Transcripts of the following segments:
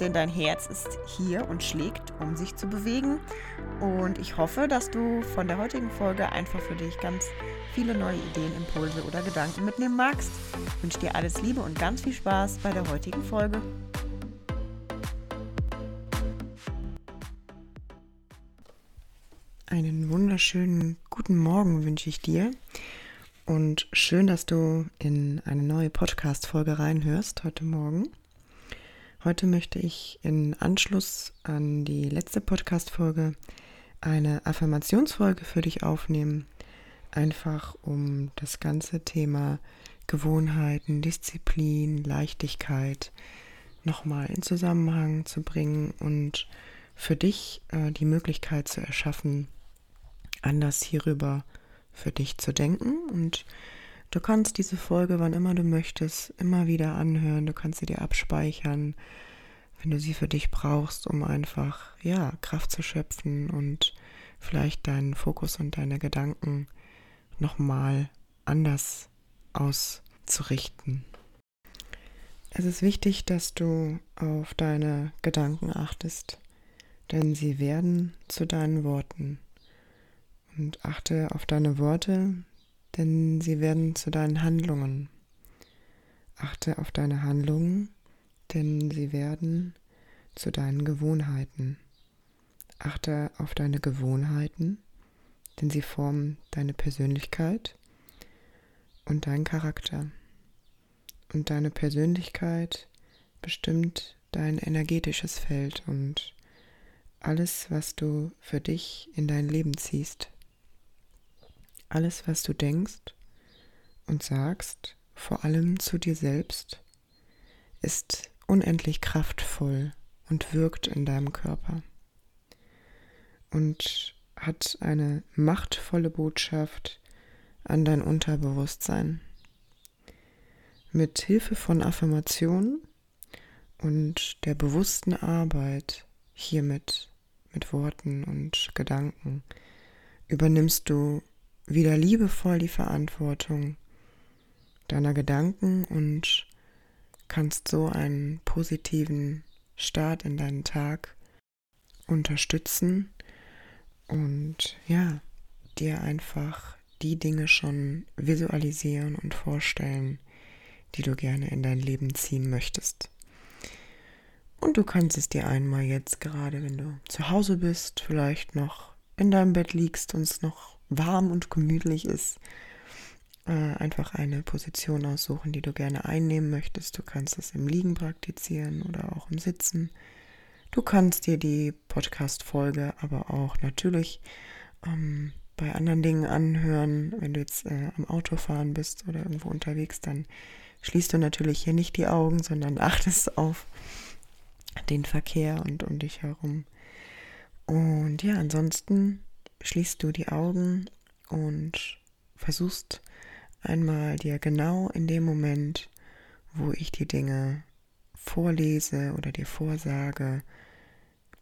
denn dein Herz ist hier und schlägt, um sich zu bewegen. Und ich hoffe, dass du von der heutigen Folge einfach für dich ganz viele neue Ideen, Impulse oder Gedanken mitnehmen magst. Ich wünsche dir alles Liebe und ganz viel Spaß bei der heutigen Folge. Einen wunderschönen guten Morgen wünsche ich dir. Und schön, dass du in eine neue Podcast-Folge reinhörst heute Morgen. Heute möchte ich in Anschluss an die letzte Podcast-Folge eine Affirmationsfolge für dich aufnehmen. Einfach um das ganze Thema Gewohnheiten, Disziplin, Leichtigkeit nochmal in Zusammenhang zu bringen und für dich äh, die Möglichkeit zu erschaffen, anders hierüber für dich zu denken und Du kannst diese Folge, wann immer du möchtest, immer wieder anhören. Du kannst sie dir abspeichern, wenn du sie für dich brauchst, um einfach, ja, Kraft zu schöpfen und vielleicht deinen Fokus und deine Gedanken nochmal anders auszurichten. Es ist wichtig, dass du auf deine Gedanken achtest, denn sie werden zu deinen Worten. Und achte auf deine Worte, denn sie werden zu deinen Handlungen. Achte auf deine Handlungen, denn sie werden zu deinen Gewohnheiten. Achte auf deine Gewohnheiten, denn sie formen deine Persönlichkeit und deinen Charakter. Und deine Persönlichkeit bestimmt dein energetisches Feld und alles, was du für dich in dein Leben ziehst. Alles, was du denkst und sagst, vor allem zu dir selbst, ist unendlich kraftvoll und wirkt in deinem Körper und hat eine machtvolle Botschaft an dein Unterbewusstsein. Mit Hilfe von Affirmationen und der bewussten Arbeit hiermit, mit Worten und Gedanken, übernimmst du wieder liebevoll die Verantwortung deiner Gedanken und kannst so einen positiven Start in deinen Tag unterstützen und ja, dir einfach die Dinge schon visualisieren und vorstellen, die du gerne in dein Leben ziehen möchtest. Und du kannst es dir einmal jetzt gerade, wenn du zu Hause bist, vielleicht noch in deinem Bett liegst und es noch warm und gemütlich ist, äh, einfach eine Position aussuchen, die du gerne einnehmen möchtest. Du kannst es im Liegen praktizieren oder auch im Sitzen. Du kannst dir die Podcast-Folge aber auch natürlich ähm, bei anderen Dingen anhören. Wenn du jetzt äh, am Autofahren bist oder irgendwo unterwegs, dann schließt du natürlich hier nicht die Augen, sondern achtest auf den Verkehr und um dich herum. Und ja, ansonsten schließt du die Augen und versuchst einmal dir genau in dem Moment, wo ich die Dinge vorlese oder dir vorsage,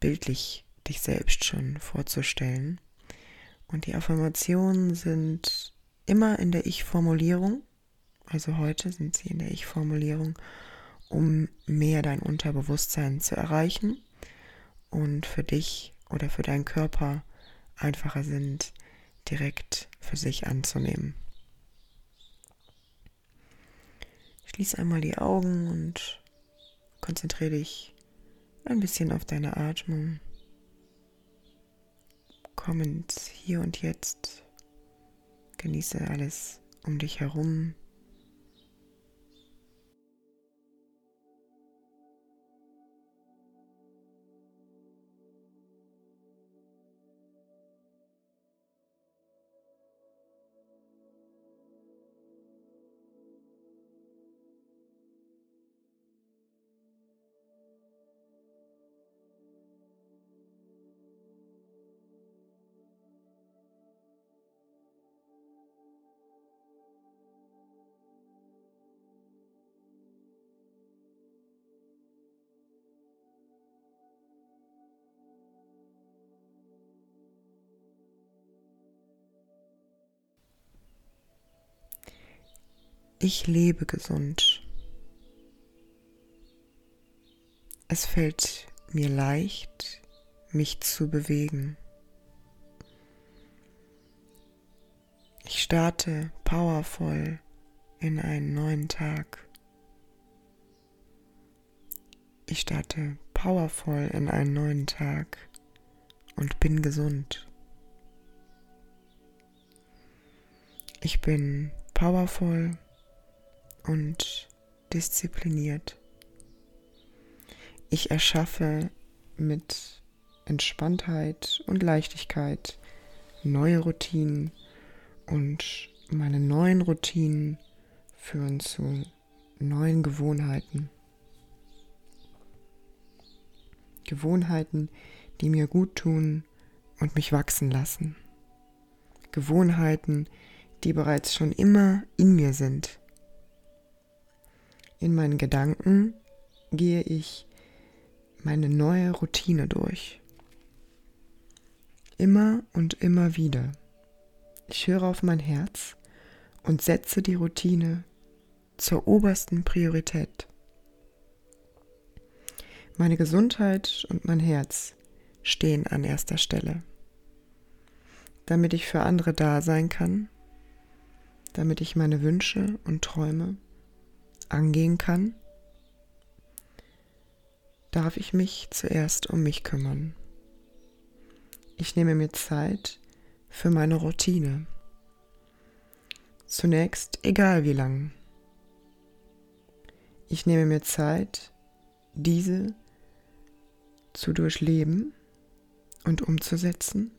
bildlich dich selbst schon vorzustellen. Und die Affirmationen sind immer in der Ich-Formulierung, also heute sind sie in der Ich-Formulierung, um mehr dein Unterbewusstsein zu erreichen und für dich oder für deinen Körper einfacher sind, direkt für sich anzunehmen. Schließ einmal die Augen und konzentriere dich ein bisschen auf deine Atmung. Komm ins Hier und Jetzt. Genieße alles um dich herum. Ich lebe gesund. Es fällt mir leicht, mich zu bewegen. Ich starte powervoll in einen neuen Tag. Ich starte powervoll in einen neuen Tag und bin gesund. Ich bin powervoll und diszipliniert. Ich erschaffe mit Entspanntheit und Leichtigkeit neue Routinen und meine neuen Routinen führen zu neuen Gewohnheiten. Gewohnheiten, die mir gut tun und mich wachsen lassen. Gewohnheiten, die bereits schon immer in mir sind. In meinen Gedanken gehe ich meine neue Routine durch. Immer und immer wieder. Ich höre auf mein Herz und setze die Routine zur obersten Priorität. Meine Gesundheit und mein Herz stehen an erster Stelle. Damit ich für andere da sein kann, damit ich meine Wünsche und Träume angehen kann, darf ich mich zuerst um mich kümmern. Ich nehme mir Zeit für meine Routine. Zunächst egal wie lang. Ich nehme mir Zeit, diese zu durchleben und umzusetzen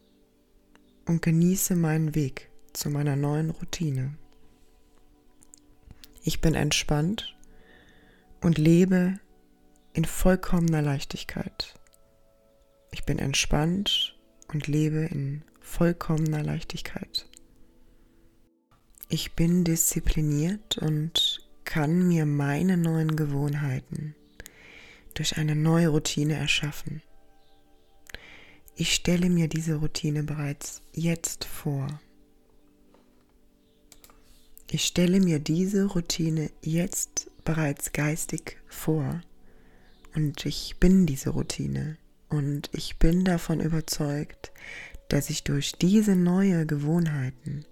und genieße meinen Weg zu meiner neuen Routine. Ich bin entspannt und lebe in vollkommener Leichtigkeit. Ich bin entspannt und lebe in vollkommener Leichtigkeit. Ich bin diszipliniert und kann mir meine neuen Gewohnheiten durch eine neue Routine erschaffen. Ich stelle mir diese Routine bereits jetzt vor. Ich stelle mir diese Routine jetzt bereits geistig vor und ich bin diese Routine und ich bin davon überzeugt, dass ich durch diese neue Gewohnheiten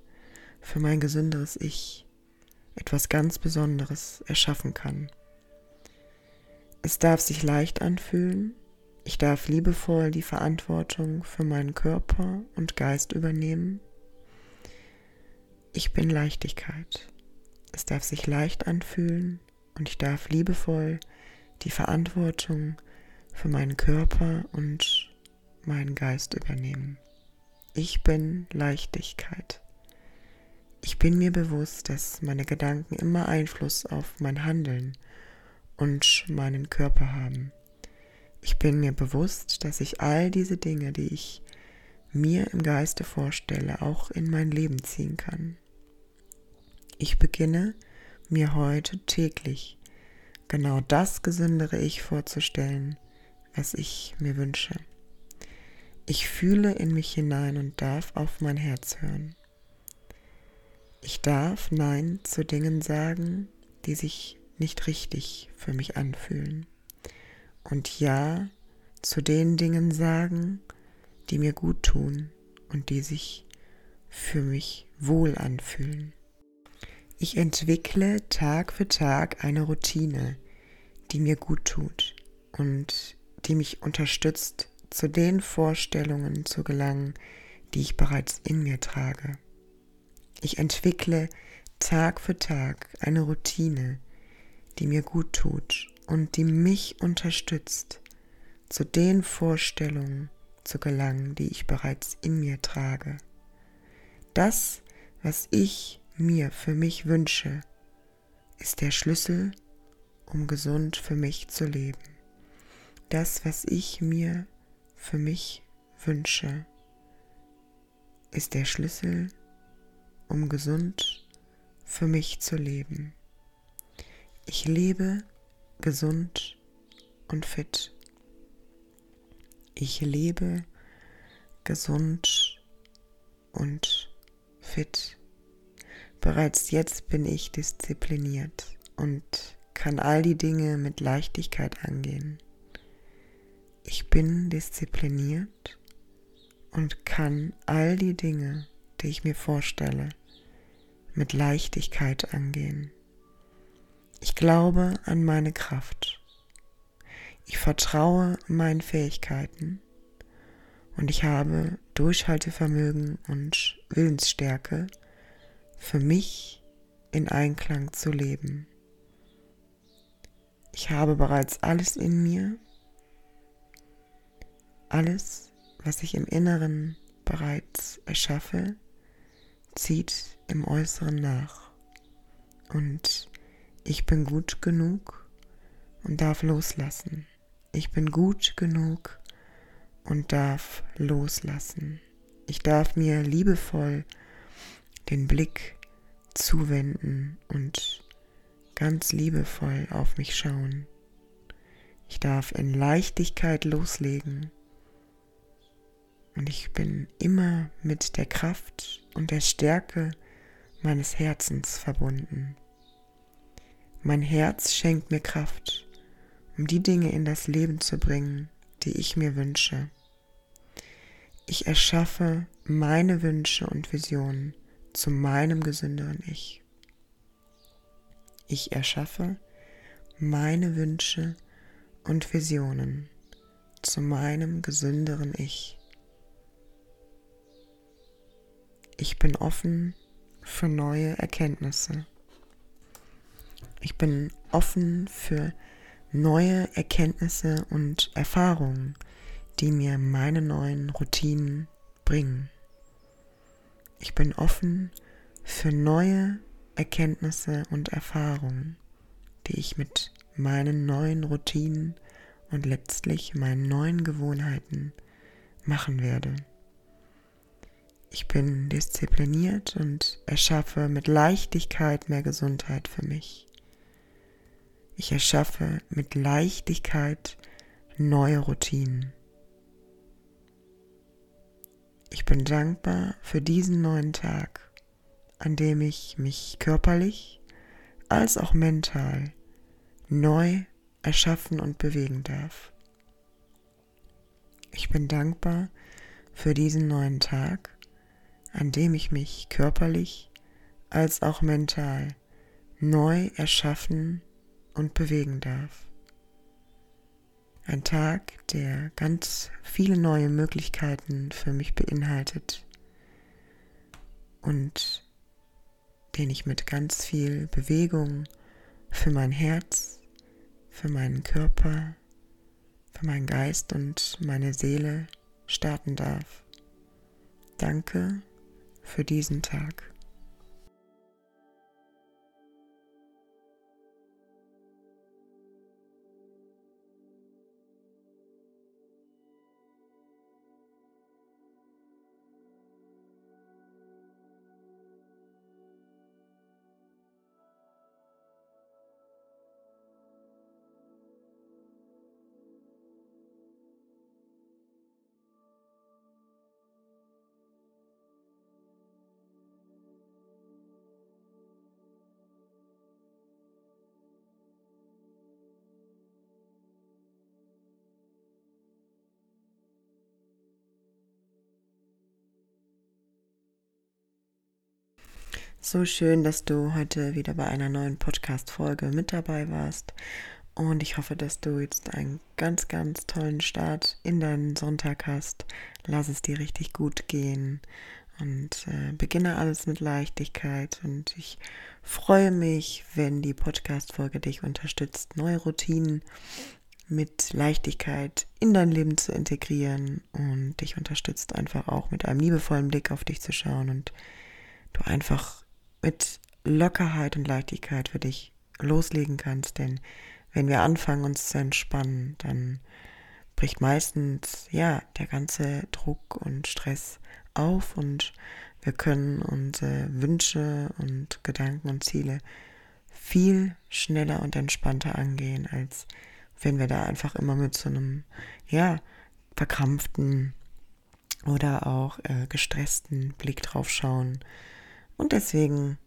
für mein gesünderes Ich etwas ganz Besonderes erschaffen kann. Es darf sich leicht anfühlen, ich darf liebevoll die Verantwortung für meinen Körper und Geist übernehmen. Ich bin Leichtigkeit. Es darf sich leicht anfühlen und ich darf liebevoll die Verantwortung für meinen Körper und meinen Geist übernehmen. Ich bin Leichtigkeit. Ich bin mir bewusst, dass meine Gedanken immer Einfluss auf mein Handeln und meinen Körper haben. Ich bin mir bewusst, dass ich all diese Dinge, die ich mir im Geiste vorstelle, auch in mein Leben ziehen kann. Ich beginne mir heute täglich genau das gesündere Ich vorzustellen, was ich mir wünsche. Ich fühle in mich hinein und darf auf mein Herz hören. Ich darf Nein zu Dingen sagen, die sich nicht richtig für mich anfühlen. Und Ja zu den Dingen sagen, die mir gut tun und die sich für mich wohl anfühlen. Ich entwickle Tag für Tag eine Routine, die mir gut tut und die mich unterstützt, zu den Vorstellungen zu gelangen, die ich bereits in mir trage. Ich entwickle Tag für Tag eine Routine, die mir gut tut und die mich unterstützt, zu den Vorstellungen zu gelangen, die ich bereits in mir trage. Das, was ich mir für mich wünsche, ist der Schlüssel, um gesund für mich zu leben. Das, was ich mir für mich wünsche, ist der Schlüssel, um gesund für mich zu leben. Ich lebe gesund und fit. Ich lebe gesund und fit. Bereits jetzt bin ich diszipliniert und kann all die Dinge mit Leichtigkeit angehen. Ich bin diszipliniert und kann all die Dinge, die ich mir vorstelle, mit Leichtigkeit angehen. Ich glaube an meine Kraft. Ich vertraue meinen Fähigkeiten und ich habe Durchhaltevermögen und Willensstärke, für mich in Einklang zu leben. Ich habe bereits alles in mir, alles, was ich im Inneren bereits erschaffe, zieht im Äußeren nach. Und ich bin gut genug und darf loslassen. Ich bin gut genug und darf loslassen. Ich darf mir liebevoll den Blick zuwenden und ganz liebevoll auf mich schauen. Ich darf in Leichtigkeit loslegen und ich bin immer mit der Kraft und der Stärke meines Herzens verbunden. Mein Herz schenkt mir Kraft, um die Dinge in das Leben zu bringen, die ich mir wünsche. Ich erschaffe meine Wünsche und Visionen zu meinem gesünderen Ich. Ich erschaffe meine Wünsche und Visionen zu meinem gesünderen Ich. Ich bin offen für neue Erkenntnisse. Ich bin offen für neue Erkenntnisse und Erfahrungen, die mir meine neuen Routinen bringen. Ich bin offen für neue Erkenntnisse und Erfahrungen, die ich mit meinen neuen Routinen und letztlich meinen neuen Gewohnheiten machen werde. Ich bin diszipliniert und erschaffe mit Leichtigkeit mehr Gesundheit für mich. Ich erschaffe mit Leichtigkeit neue Routinen. Ich bin dankbar für diesen neuen Tag, an dem ich mich körperlich als auch mental neu erschaffen und bewegen darf. Ich bin dankbar für diesen neuen Tag, an dem ich mich körperlich als auch mental neu erschaffen und bewegen darf. Ein Tag, der ganz viele neue Möglichkeiten für mich beinhaltet und den ich mit ganz viel Bewegung für mein Herz, für meinen Körper, für meinen Geist und meine Seele starten darf. Danke für diesen Tag. So schön, dass du heute wieder bei einer neuen Podcast-Folge mit dabei warst. Und ich hoffe, dass du jetzt einen ganz, ganz tollen Start in deinen Sonntag hast. Lass es dir richtig gut gehen und äh, beginne alles mit Leichtigkeit. Und ich freue mich, wenn die Podcast-Folge dich unterstützt, neue Routinen mit Leichtigkeit in dein Leben zu integrieren und dich unterstützt einfach auch mit einem liebevollen Blick auf dich zu schauen und du einfach mit Lockerheit und Leichtigkeit für dich loslegen kannst. Denn wenn wir anfangen, uns zu entspannen, dann bricht meistens ja der ganze Druck und Stress auf und wir können unsere Wünsche und Gedanken und Ziele viel schneller und entspannter angehen, als wenn wir da einfach immer mit so einem, ja, verkrampften oder auch äh, gestressten Blick drauf schauen. Und deswegen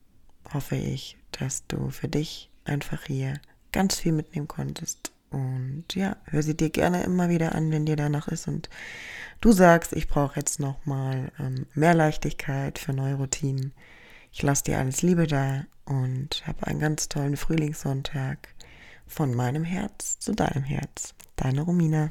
hoffe ich, dass du für dich einfach hier ganz viel mitnehmen konntest. Und ja, hör sie dir gerne immer wieder an, wenn dir danach ist und du sagst, ich brauche jetzt nochmal ähm, mehr Leichtigkeit für neue Routinen. Ich lasse dir alles Liebe da und habe einen ganz tollen Frühlingssonntag von meinem Herz zu deinem Herz. Deine Romina.